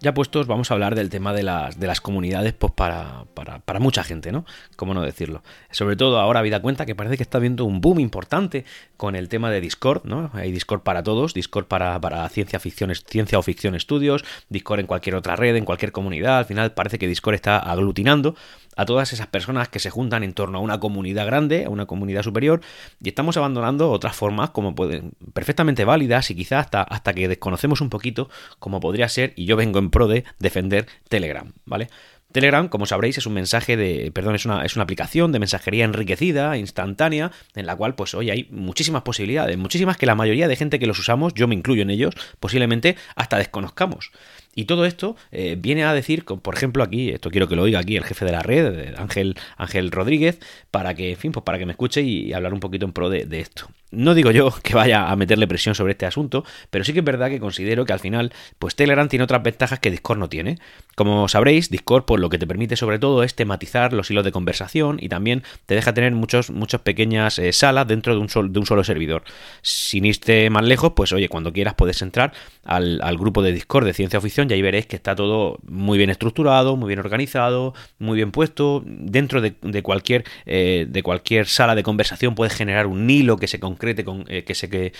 Ya puestos, vamos a hablar del tema de las, de las comunidades pues para, para, para, mucha gente, ¿no? ¿Cómo no decirlo? Sobre todo ahora, habida cuenta que parece que está habiendo un boom importante con el tema de Discord, ¿no? Hay Discord para todos, Discord para, para ciencia, ficción, ciencia o ficción estudios, Discord en cualquier otra red, en cualquier comunidad. Al final parece que Discord está aglutinando a todas esas personas que se juntan en torno a una comunidad grande, a una comunidad superior, y estamos abandonando otras formas como pueden, perfectamente válidas y quizás hasta, hasta que desconocemos un poquito como podría ser, y yo vengo en pro de defender Telegram, ¿vale? Telegram, como sabréis, es un mensaje de, perdón, es una, es una aplicación de mensajería enriquecida, instantánea, en la cual, pues hoy hay muchísimas posibilidades, muchísimas que la mayoría de gente que los usamos, yo me incluyo en ellos, posiblemente hasta desconozcamos. Y todo esto eh, viene a decir, por ejemplo, aquí, esto quiero que lo oiga aquí el jefe de la red, Ángel, Ángel Rodríguez, para que, en fin, pues para que me escuche y, hablar un poquito en pro de, de esto. No digo yo que vaya a meterle presión sobre este asunto, pero sí que es verdad que considero que al final, pues Telegram tiene otras ventajas que Discord no tiene. Como sabréis, Discord, lo que te permite sobre todo es tematizar los hilos de conversación y también te deja tener muchos, muchas pequeñas eh, salas dentro de un, sol, de un solo servidor. Sin irte más lejos, pues oye, cuando quieras puedes entrar al, al grupo de Discord de ciencia ficción y ahí veréis que está todo muy bien estructurado, muy bien organizado, muy bien puesto. Dentro de, de cualquier, eh, de cualquier sala de conversación puedes generar un hilo que se concrete, con, eh, que, se, que,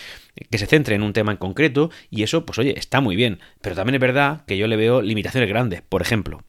que se centre en un tema en concreto y eso, pues oye, está muy bien. Pero también es verdad que yo le veo limitaciones grandes. Por ejemplo,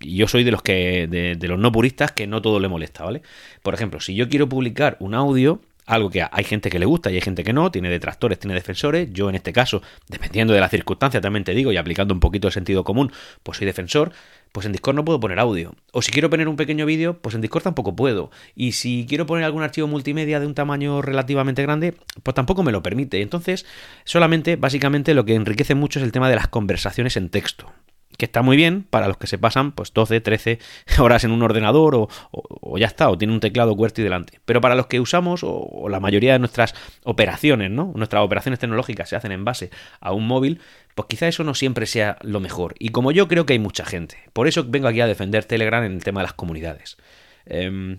yo soy de los que de, de, los no puristas que no todo le molesta, ¿vale? Por ejemplo, si yo quiero publicar un audio, algo que hay gente que le gusta y hay gente que no, tiene detractores, tiene defensores, yo en este caso, dependiendo de la circunstancia, también te digo, y aplicando un poquito el sentido común, pues soy defensor, pues en Discord no puedo poner audio. O si quiero poner un pequeño vídeo, pues en Discord tampoco puedo. Y si quiero poner algún archivo multimedia de un tamaño relativamente grande, pues tampoco me lo permite. Entonces, solamente, básicamente, lo que enriquece mucho es el tema de las conversaciones en texto que está muy bien para los que se pasan pues 12, 13 horas en un ordenador o, o, ya está, o tiene un teclado QWERTY delante. Pero para los que usamos o, la mayoría de nuestras operaciones, ¿no? Nuestras operaciones tecnológicas se hacen en base a un móvil, pues quizá eso no siempre sea lo mejor. Y como yo creo que hay mucha gente, por eso vengo aquí a defender Telegram en el tema de las comunidades. Eh,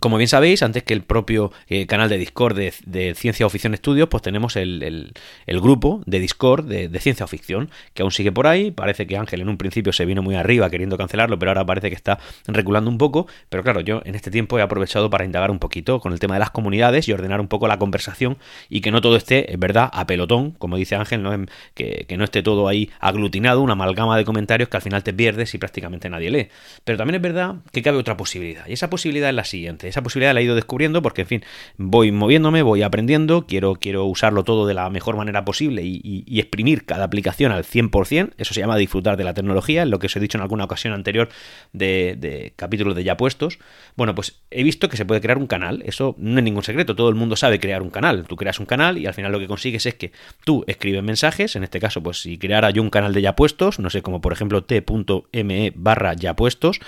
como bien sabéis, antes que el propio eh, canal de Discord de, Ciencia o Ficción Estudios, pues tenemos el, grupo de Discord de, Ciencia o Ficción, que aún sigue por ahí. Parece que Ángel en un principio se vino muy arriba queriendo cancelarlo, pero ahora parece que está reculando un poco. Pero claro, yo en este tiempo he aprovechado para indagar un poquito con el tema de las comunidades y ordenar un poco la conversación y que no todo esté, es verdad, a pelotón, como dice Ángel, que no esté todo ahí aglutinado, una amalgama de comentarios que al final te pierdes y prácticamente nadie lee. Pero también es verdad que cabe otra posibilidad, y esa posibilidad es la siguiente esa posibilidad la he ido descubriendo porque, en fin, voy moviéndome, voy aprendiendo, quiero, quiero usarlo todo de la mejor manera posible y, exprimir cada aplicación al 100%. Eso se llama disfrutar de la tecnología, lo que os he dicho en alguna ocasión anterior de, de capítulos de ya puestos. Bueno, pues he visto que se puede crear un canal, eso no es ningún secreto, todo el mundo sabe crear un canal. Tú creas un canal y al final lo que consigues es que tú escribes mensajes, en este caso, pues si creara yo un canal de ya puestos, no sé, como por ejemplo t.me barra ya puestos,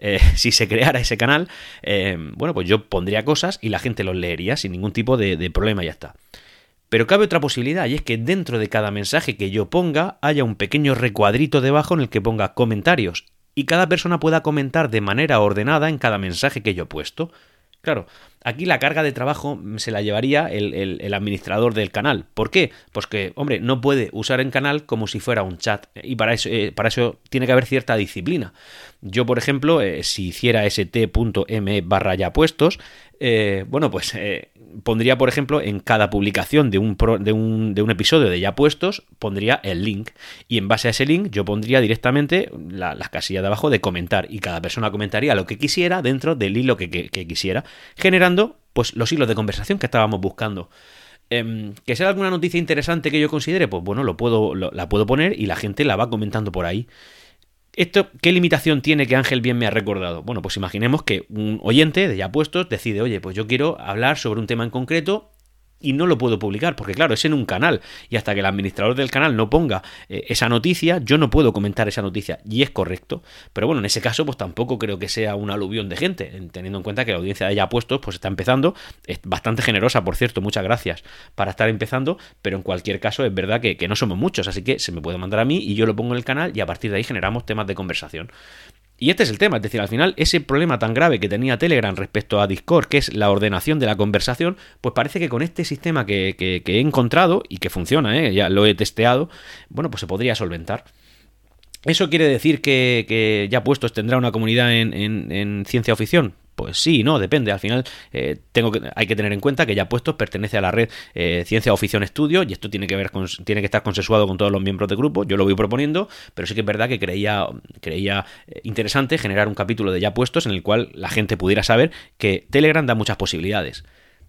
eh, si se creara ese canal, eh, bueno, pues yo pondría cosas y la gente los leería sin ningún tipo de, de problema ya está. Pero cabe otra posibilidad y es que dentro de cada mensaje que yo ponga haya un pequeño recuadrito debajo en el que ponga comentarios y cada persona pueda comentar de manera ordenada en cada mensaje que yo he puesto. Claro, aquí la carga de trabajo se la llevaría el, el, administrador del canal. ¿Por qué? Pues que, hombre, no puede usar el canal como si fuera un chat. Y para eso, eh, para eso tiene que haber cierta disciplina. Yo, por ejemplo, eh, si hiciera st.m barra ya puestos, eh, bueno, pues eh, pondría, por ejemplo, en cada publicación de un, pro, de, un, de un, episodio de ya puestos, pondría el link. Y en base a ese link yo pondría directamente la, las casillas de abajo de comentar. Y cada persona comentaría lo que quisiera dentro del hilo que, que, que quisiera, generando pues los hilos de conversación que estábamos buscando. Eh, que sea alguna noticia interesante que yo considere, pues bueno, lo puedo, la puedo poner y la gente la va comentando por ahí. ¿Esto qué limitación tiene que Ángel bien me ha recordado? Bueno, pues imaginemos que un oyente de ya puestos decide, oye, pues yo quiero hablar sobre un tema en concreto y no lo puedo publicar, porque claro, es en un canal, y hasta que el administrador del canal no ponga eh, esa noticia, yo no puedo comentar esa noticia, y es correcto. Pero bueno, en ese caso, pues tampoco creo que sea un aluvión de gente, teniendo en cuenta que la audiencia de ya puestos, pues está empezando, es bastante generosa, por cierto, muchas gracias para estar empezando, pero en cualquier caso es verdad que, que no somos muchos, así que se me puede mandar a mí y yo lo pongo en el canal y a partir de ahí generamos temas de conversación. Y este es el tema, es decir, al final ese problema tan grave que tenía Telegram respecto a Discord, que es la ordenación de la conversación, pues parece que con este sistema que, he encontrado y que funciona, ¿eh? ya lo he testeado, bueno, pues se podría solventar. ¿Eso quiere decir que, ya puestos tendrá una comunidad en, ciencia o ficción? Pues sí, no, depende. Al final eh, tengo que, hay que tener en cuenta que ya puestos pertenece a la red eh, Ciencia o Ficción Estudio y esto tiene que ver con, tiene que estar consensuado con todos los miembros del grupo. Yo lo voy proponiendo, pero sí que es verdad que creía, creía eh, interesante generar un capítulo de ya puestos en el cual la gente pudiera saber que Telegram da muchas posibilidades.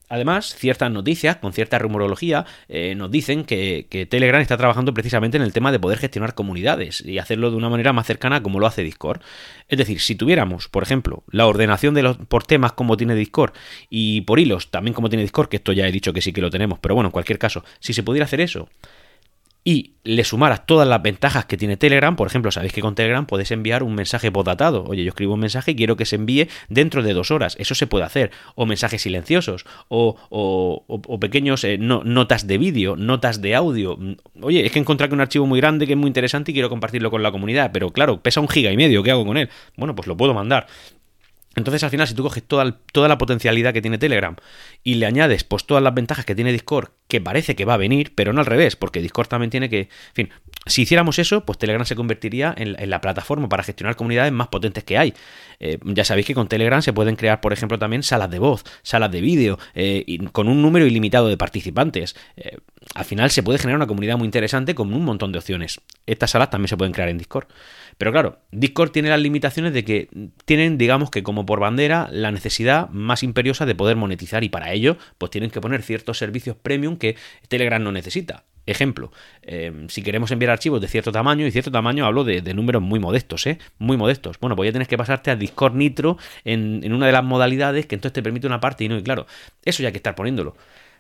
Además, ciertas noticias con cierta rumorología eh, nos dicen que, Telegram está trabajando precisamente en el tema de poder gestionar comunidades y hacerlo de una manera más cercana como lo hace Discord. Es decir, si tuviéramos, por ejemplo, la ordenación de los por temas como tiene Discord y por hilos también como tiene Discord, que esto ya he dicho que sí que lo tenemos, pero bueno, en cualquier caso, si se pudiera hacer eso y le sumaras todas las ventajas que tiene Telegram, por ejemplo, sabéis que con Telegram puedes enviar un mensaje podatado. Oye, yo escribo un mensaje y quiero que se envíe dentro de dos horas. Eso se puede hacer. O mensajes silenciosos, o, o, pequeños eh, notas de vídeo, notas de audio. Oye, es que encontré un archivo muy grande que es muy interesante y quiero compartirlo con la comunidad, pero claro, pesa un giga y medio. ¿Qué hago con él? Bueno, pues lo puedo mandar. Entonces al final si tú coges toda, toda, la potencialidad que tiene Telegram y le añades pues todas las ventajas que tiene Discord, que parece que va a venir, pero no al revés, porque Discord también tiene que... En fin, si hiciéramos eso, pues Telegram se convertiría en, la plataforma para gestionar comunidades más potentes que hay. Eh, ya sabéis que con Telegram se pueden crear, por ejemplo, también salas de voz, salas de vídeo, eh, con un número ilimitado de participantes. Eh, al final se puede generar una comunidad muy interesante con un montón de opciones. Estas salas también se pueden crear en Discord. Pero claro, Discord tiene las limitaciones de que tienen, digamos que como por bandera, la necesidad más imperiosa de poder monetizar y para ello, pues tienen que poner ciertos servicios premium que Telegram no necesita. Ejemplo, eh, si queremos enviar archivos de cierto tamaño, y cierto tamaño hablo de, números muy modestos, ¿eh? Muy modestos. Bueno, pues ya tienes que pasarte a Discord Nitro en, en, una de las modalidades que entonces te permite una parte y no, y claro, eso ya hay que estar poniéndolo.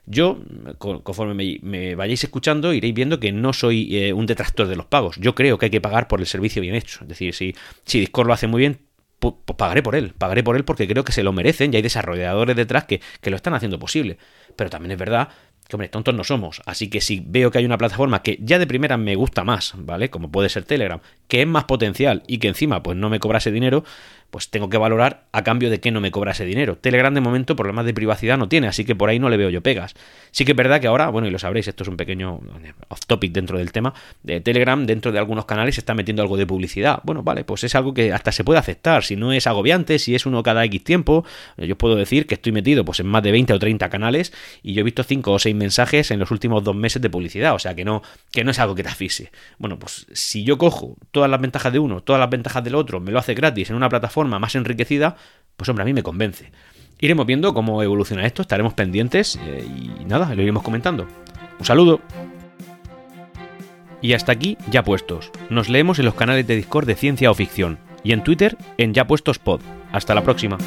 Yo, conforme me, vayáis escuchando, iréis viendo que no soy eh, un detractor de los pagos. Yo creo que hay que pagar por el servicio bien hecho. Es decir, si, si Discord lo hace muy bien, pues, pagaré por él. Pagaré por él porque creo que se lo merecen y hay desarrolladores detrás que, que lo están haciendo posible. Pero también es verdad que, hombre, tontos no somos. Así que si veo que hay una plataforma que ya de primera me gusta más, ¿vale? Como puede ser Telegram, que es más potencial y que encima pues no me cobrase dinero, pues tengo que valorar a cambio de que no me cobra ese dinero. Telegram de momento problemas de privacidad no tiene, así que por ahí no le veo yo pegas. Sí que es verdad que ahora, bueno, y lo sabréis, esto es un pequeño eh, off topic dentro del tema, de Telegram dentro de algunos canales se está metiendo algo de publicidad. Bueno, vale, pues es algo que hasta se puede aceptar, si no es agobiante, si es uno cada X tiempo, yo puedo decir que estoy metido pues en más de 20 o 30 canales y yo he visto 5 o 6 mensajes en los últimos dos meses de publicidad, o sea que no, que no es algo que te asfixie. Bueno, pues si yo cojo todas las ventajas de uno, todas las ventajas del otro, me lo hace gratis en una plataforma más enriquecida, pues hombre, a mí me convence. Iremos viendo cómo evoluciona esto, estaremos pendientes eh, y nada, lo iremos comentando. Un saludo. Y hasta aquí, ya puestos. Nos leemos en los canales de Discord de Ciencia o Ficción y en Twitter en Ya Puestos Pod. Hasta la próxima.